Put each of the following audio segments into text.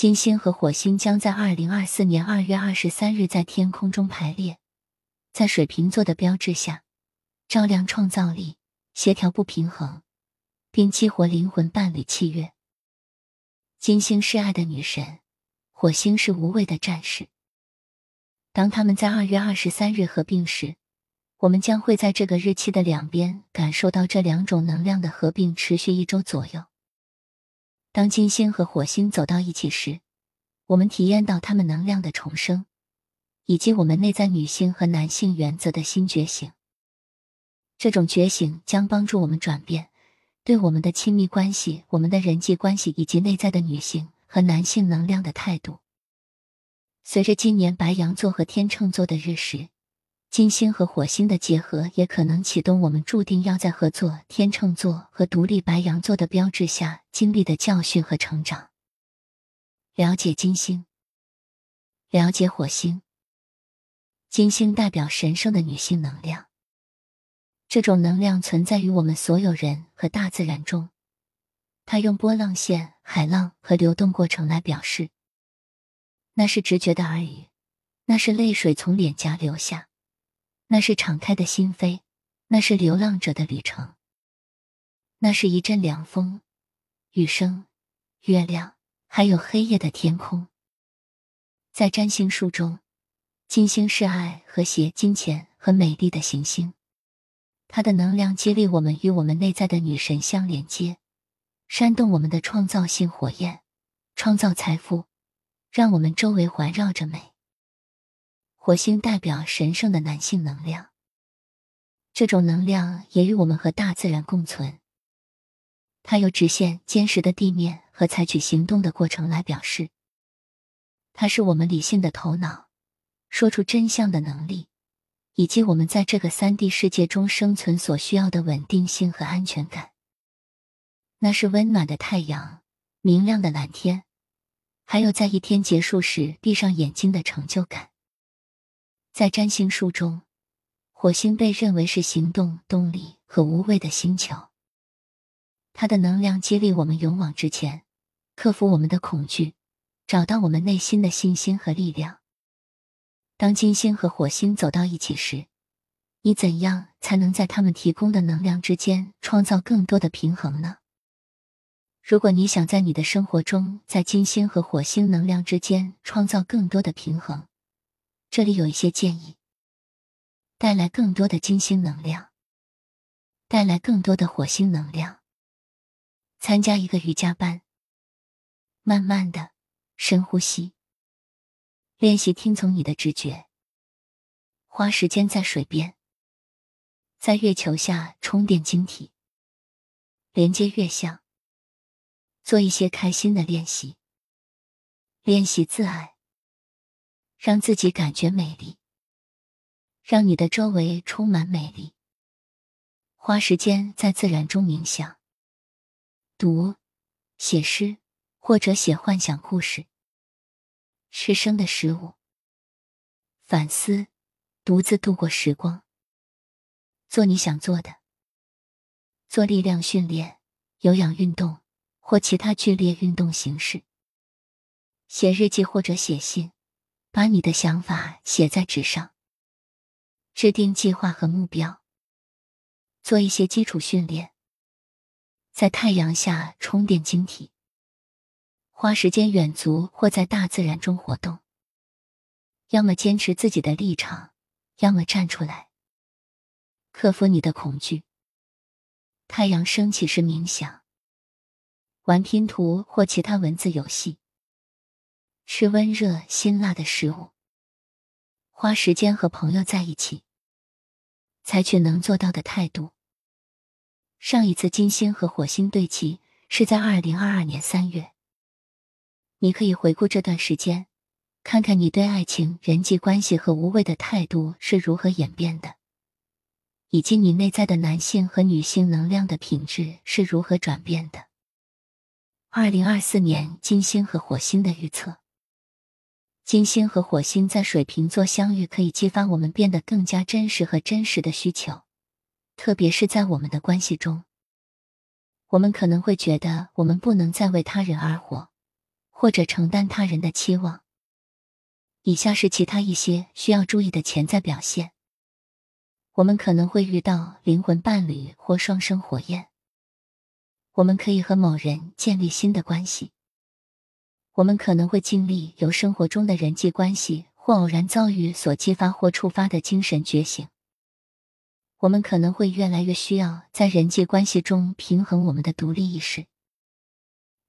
金星和火星将在二零二四年二月二十三日在天空中排列，在水瓶座的标志下，照亮创造力、协调不平衡，并激活灵魂伴侣契约。金星是爱的女神，火星是无畏的战士。当他们在二月二十三日合并时，我们将会在这个日期的两边感受到这两种能量的合并，持续一周左右。当金星和火星走到一起时，我们体验到他们能量的重生，以及我们内在女性和男性原则的新觉醒。这种觉醒将帮助我们转变对我们的亲密关系、我们的人际关系以及内在的女性和男性能量的态度。随着今年白羊座和天秤座的日食。金星和火星的结合也可能启动我们注定要在合作天秤座和独立白羊座的标志下经历的教训和成长。了解金星，了解火星。金星代表神圣的女性能量，这种能量存在于我们所有人和大自然中。它用波浪线、海浪和流动过程来表示，那是直觉的耳语，那是泪水从脸颊流下。那是敞开的心扉，那是流浪者的旅程，那是一阵凉风、雨声、月亮，还有黑夜的天空。在占星术中，金星是爱、和谐、金钱和美丽的行星，它的能量激励我们与我们内在的女神相连接，煽动我们的创造性火焰，创造财富，让我们周围环绕着美。火星代表神圣的男性能量，这种能量也与我们和大自然共存。它由直线、坚实的地面和采取行动的过程来表示。它是我们理性的头脑，说出真相的能力，以及我们在这个三 D 世界中生存所需要的稳定性和安全感。那是温暖的太阳、明亮的蓝天，还有在一天结束时闭上眼睛的成就感。在占星术中，火星被认为是行动、动力和无畏的星球。它的能量激励我们勇往直前，克服我们的恐惧，找到我们内心的信心和力量。当金星和火星走到一起时，你怎样才能在他们提供的能量之间创造更多的平衡呢？如果你想在你的生活中，在金星和火星能量之间创造更多的平衡，这里有一些建议：带来更多的金星能量，带来更多的火星能量。参加一个瑜伽班，慢慢的深呼吸，练习听从你的直觉。花时间在水边，在月球下充电晶体，连接月相，做一些开心的练习，练习自爱。让自己感觉美丽，让你的周围充满美丽。花时间在自然中冥想、读、写诗或者写幻想故事，吃生的食物，反思，独自度过时光，做你想做的，做力量训练、有氧运动或其他剧烈运动形式，写日记或者写信。把你的想法写在纸上，制定计划和目标，做一些基础训练，在太阳下充电晶体，花时间远足或在大自然中活动。要么坚持自己的立场，要么站出来，克服你的恐惧。太阳升起时冥想，玩拼图或其他文字游戏。吃温热辛辣的食物，花时间和朋友在一起，采取能做到的态度。上一次金星和火星对齐是在二零二二年三月。你可以回顾这段时间，看看你对爱情、人际关系和无畏的态度是如何演变的，以及你内在的男性和女性能量的品质是如何转变的。二零二四年金星和火星的预测。金星和火星在水瓶座相遇，可以激发我们变得更加真实和真实的需求，特别是在我们的关系中。我们可能会觉得我们不能再为他人而活，或者承担他人的期望。以下是其他一些需要注意的潜在表现：我们可能会遇到灵魂伴侣或双生火焰；我们可以和某人建立新的关系；我们可能会经历由生活中的人际关系或偶然遭遇所激发或触发的精神觉醒；我们可能会越来越需要在人际关系中平衡我们的独立意识；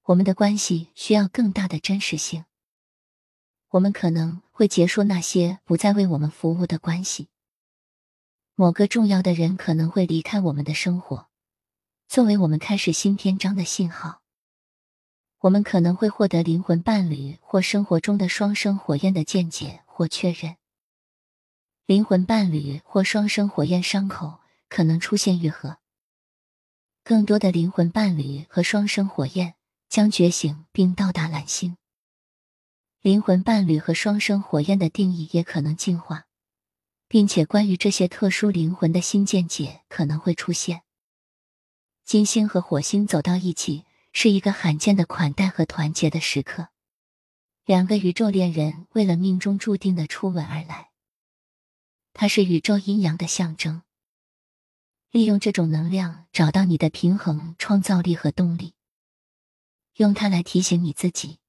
我们的关系需要更大的真实性。我们可能会结束那些不再为我们服务的关系。某个重要的人可能会离开我们的生活，作为我们开始新篇章的信号。我们可能会获得灵魂伴侣或生活中的双生火焰的见解或确认。灵魂伴侣或双生火焰伤口可能出现愈合。更多的灵魂伴侣和双生火焰将觉醒并到达蓝星。灵魂伴侣和双生火焰的定义也可能进化，并且关于这些特殊灵魂的新见解可能会出现。金星和火星走到一起是一个罕见的款待和团结的时刻，两个宇宙恋人为了命中注定的初吻而来。它是宇宙阴阳的象征。利用这种能量找到你的平衡、创造力和动力，用它来提醒你自己。